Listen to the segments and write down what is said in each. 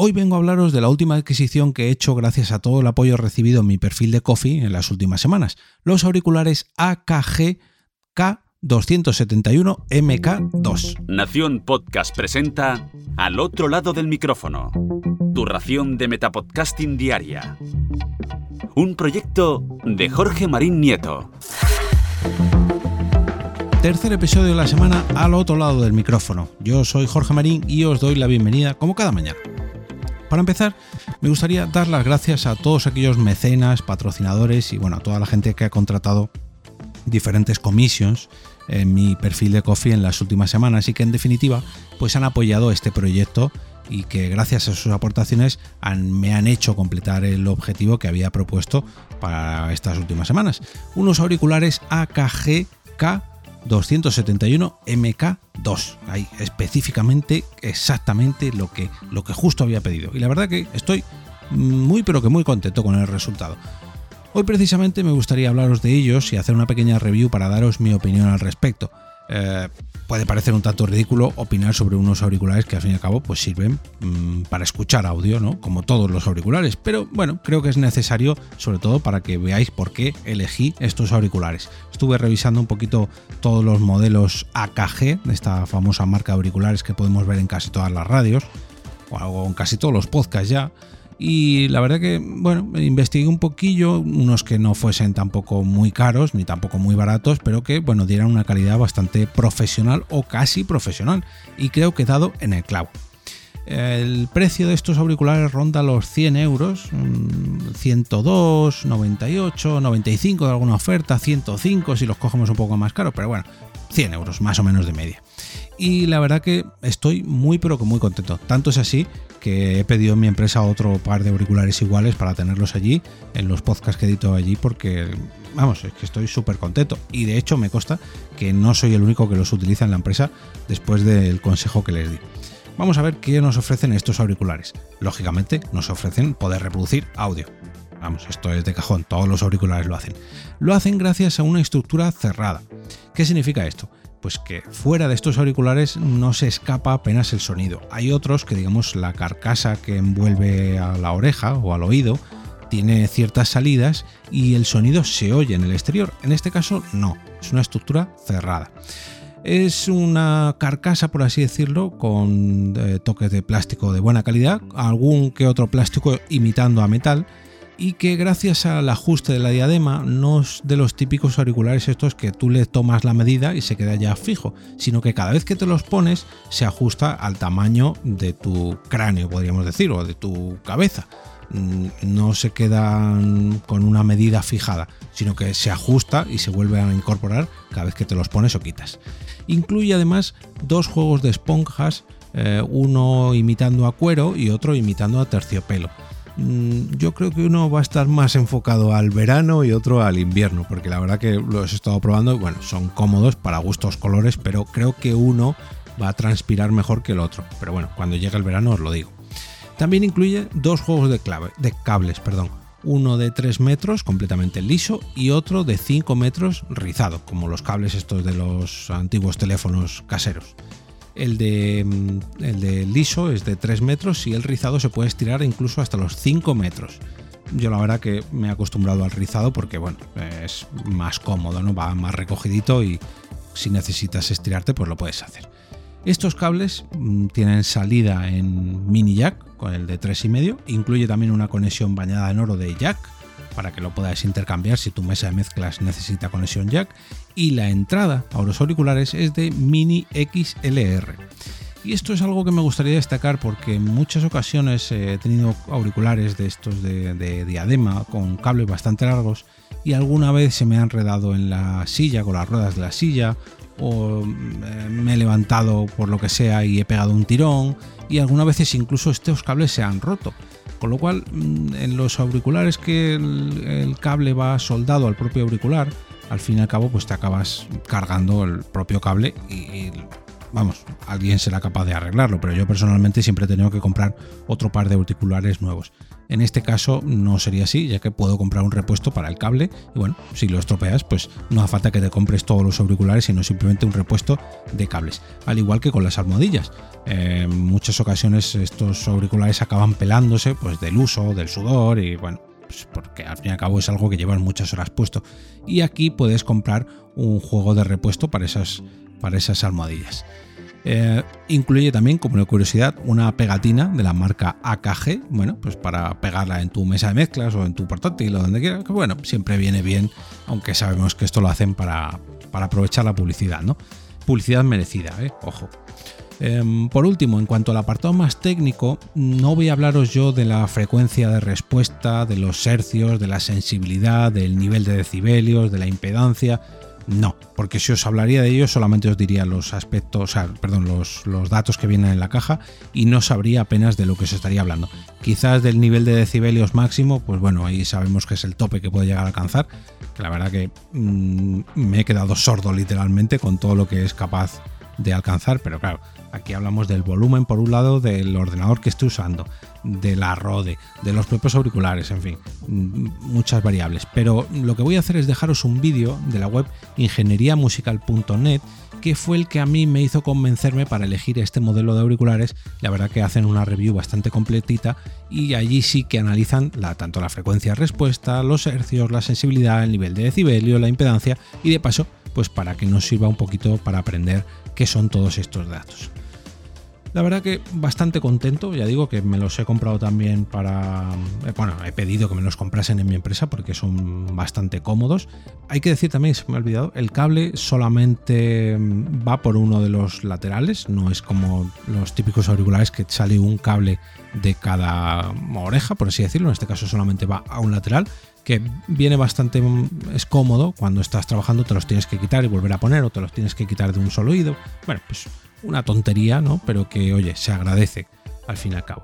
Hoy vengo a hablaros de la última adquisición que he hecho gracias a todo el apoyo recibido en mi perfil de Coffee en las últimas semanas, los auriculares AKG K271 MK2. Nación Podcast presenta Al otro lado del micrófono, tu ración de Metapodcasting diaria. Un proyecto de Jorge Marín Nieto. Tercer episodio de la semana al otro lado del micrófono. Yo soy Jorge Marín y os doy la bienvenida como cada mañana. Para empezar, me gustaría dar las gracias a todos aquellos mecenas, patrocinadores y bueno, a toda la gente que ha contratado diferentes commissions en mi perfil de Coffee en las últimas semanas y que en definitiva pues han apoyado este proyecto y que gracias a sus aportaciones me han hecho completar el objetivo que había propuesto para estas últimas semanas. Unos auriculares AKG K 271 MK2. Ahí específicamente, exactamente lo que, lo que justo había pedido. Y la verdad que estoy muy pero que muy contento con el resultado. Hoy precisamente me gustaría hablaros de ellos y hacer una pequeña review para daros mi opinión al respecto. Eh, puede parecer un tanto ridículo opinar sobre unos auriculares que al fin y al cabo pues sirven mm, para escuchar audio, ¿no? Como todos los auriculares, pero bueno, creo que es necesario sobre todo para que veáis por qué elegí estos auriculares. Estuve revisando un poquito todos los modelos AKG de esta famosa marca de auriculares que podemos ver en casi todas las radios o en casi todos los podcasts ya. Y la verdad que, bueno, investigué un poquillo, unos que no fuesen tampoco muy caros ni tampoco muy baratos, pero que, bueno, dieran una calidad bastante profesional o casi profesional. Y creo que he dado en el clavo. El precio de estos auriculares ronda los 100 euros, 102, 98, 95 de alguna oferta, 105 si los cogemos un poco más caros, pero bueno, 100 euros más o menos de media. Y la verdad que estoy muy pero que muy contento. Tanto es así que he pedido en mi empresa otro par de auriculares iguales para tenerlos allí, en los podcasts que edito allí, porque, vamos, es que estoy súper contento. Y de hecho me consta que no soy el único que los utiliza en la empresa después del consejo que les di. Vamos a ver qué nos ofrecen estos auriculares. Lógicamente nos ofrecen poder reproducir audio. Vamos, esto es de cajón, todos los auriculares lo hacen. Lo hacen gracias a una estructura cerrada. ¿Qué significa esto? Pues que fuera de estos auriculares no se escapa apenas el sonido. Hay otros que digamos la carcasa que envuelve a la oreja o al oído tiene ciertas salidas y el sonido se oye en el exterior. En este caso no, es una estructura cerrada. Es una carcasa, por así decirlo, con eh, toques de plástico de buena calidad, algún que otro plástico imitando a metal y que gracias al ajuste de la diadema no es de los típicos auriculares estos que tú le tomas la medida y se queda ya fijo, sino que cada vez que te los pones se ajusta al tamaño de tu cráneo, podríamos decir, o de tu cabeza. Mm, no se quedan con una medida fijada, sino que se ajusta y se vuelve a incorporar cada vez que te los pones o quitas. Incluye además dos juegos de esponjas, eh, uno imitando a cuero y otro imitando a terciopelo yo creo que uno va a estar más enfocado al verano y otro al invierno, porque la verdad que los he estado probando bueno, son cómodos para gustos colores, pero creo que uno va a transpirar mejor que el otro. Pero bueno, cuando llegue el verano os lo digo. También incluye dos juegos de, de cables, perdón. Uno de 3 metros completamente liso y otro de 5 metros rizado, como los cables estos de los antiguos teléfonos caseros. El de, mm, el de liso es de 3 metros y el rizado se puede estirar incluso hasta los 5 metros. Yo la verdad que me he acostumbrado al rizado porque bueno, es más cómodo, ¿no? Va más recogidito y si necesitas estirarte pues lo puedes hacer. Estos cables mm, tienen salida en mini jack con el de 3,5, incluye también una conexión bañada en oro de jack para que lo puedas intercambiar si tu mesa de mezclas necesita conexión jack y la entrada a los auriculares es de mini XLR. Y esto es algo que me gustaría destacar porque en muchas ocasiones he tenido auriculares de estos de, diadema con cables bastante largos y alguna vez se me ha enredado en la silla con las ruedas de la silla o eh, me he levantado por lo que sea y he pegado un tirón y algunas veces incluso estos cables se han roto. Con lo cual, mm, en los auriculares que el, cable va soldado al propio auricular, al fin y al cabo, pues te acabas cargando el propio cable y, vamos, alguien será capaz de arreglarlo, pero yo personalmente siempre he tenido que comprar otro par de auriculares nuevos. En este caso no sería así, ya que puedo comprar un repuesto para el cable y bueno, si lo estropeas, pues no hace falta que te compres todos los auriculares, sino simplemente un repuesto de cables. Al igual que con las almohadillas. en muchas ocasiones estos auriculares acaban pelándose pues del uso, del sudor y bueno, pues porque al fin y al cabo es algo que llevan muchas horas puesto. Y aquí puedes comprar un juego de repuesto para esas, para esas almohadillas. Eh, incluye también, como una curiosidad, una pegatina de la marca AKG, bueno, pues para pegarla en tu mesa de mezclas o en tu portátil o donde quieras, bueno, siempre viene bien, aunque sabemos que esto lo hacen para, para aprovechar la publicidad, ¿no? Publicidad merecida, ¿eh? Ojo. Em, por último, en cuanto al apartado más técnico, no voy a hablaros yo de la frecuencia de respuesta, de los hercios, de la sensibilidad, del nivel de decibelios, de la impedancia, no, porque si os hablaría de ello solamente os diría los aspectos, o sea, perdón, los, los, datos que vienen en la caja y no sabría apenas de lo que os estaría hablando. Quizás del nivel de decibelios máximo, pues bueno, ahí sabemos que es el tope que puede llegar a alcanzar. Que la verdad que mmm, me he quedado sordo literalmente con todo lo que es capaz de alcanzar, pero claro, aquí hablamos del volumen por un lado del ordenador que esté usando, de la RODE, de los propios auriculares, en fin, muchas variables. Pero lo que voy a hacer es dejaros un vídeo de la web ingenieriamusical.net que fue el que a mí me hizo convencerme para elegir este modelo de auriculares. La verdad que hacen una review bastante completita y allí sí que analizan la, tanto la frecuencia respuesta, los hercios, la sensibilidad, el nivel de decibelio, la impedancia y de paso pues para que nos sirva un poquito para aprender qué son todos estos datos. La verdad que bastante contento, ya digo que me los he comprado también para... Eh, bueno, he pedido que me los comprasen en mi empresa porque son bastante cómodos. Hay que decir también, se me ha olvidado, el cable solamente mm, va por uno de los laterales, no es como los típicos auriculares que sale un cable de cada oreja, por así decirlo, en este caso solamente va a un lateral que viene bastante es cómodo. Cuando estás trabajando te los tienes que quitar y volver a poner o te los tienes que quitar de un solo oído. Bueno pues una tontería no pero que oye se agradece al fin y al cabo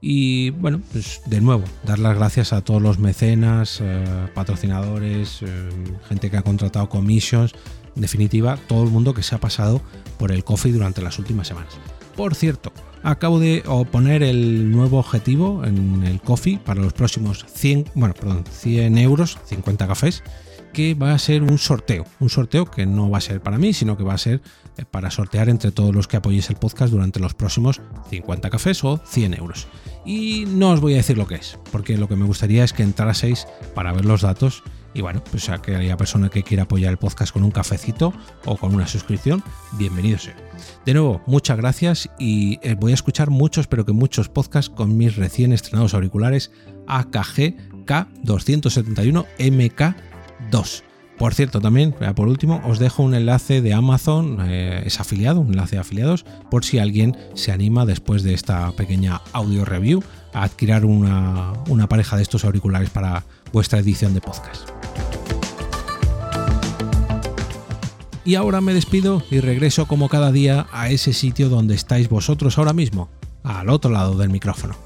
y bueno pues de nuevo dar las gracias a todos los mecenas eh, patrocinadores eh, gente que ha contratado commissions. En definitiva todo el mundo que se ha pasado por el coffee durante las últimas semanas. Por cierto acabo de poner el nuevo objetivo en el coffee para los próximos 100, bueno, perdón, 100 euros, 50 cafés, que va a ser un sorteo. Un sorteo que no va a ser para mí, sino que va a ser eh, para sortear entre todos los que apoyéis el podcast durante los próximos 50 cafés o 100 euros. Y no os voy a decir lo que es, porque lo que me gustaría es que entraseis para ver los datos y bueno, pues a aquella persona que quiera apoyar el podcast con un cafecito o con una suscripción, bienvenido sea. De nuevo, muchas gracias y eh, voy a escuchar muchos, pero que muchos podcasts con mis recién estrenados auriculares AKG K271 MK2. Por cierto, también, por último, os dejo un enlace de Amazon, eh, es afiliado, un enlace de afiliados, por si alguien se anima después de esta pequeña audio review a adquirir una, una pareja de estos auriculares para vuestra edición de podcast. Y ahora me despido y regreso como cada día a ese sitio donde estáis vosotros ahora mismo, al otro lado del micrófono.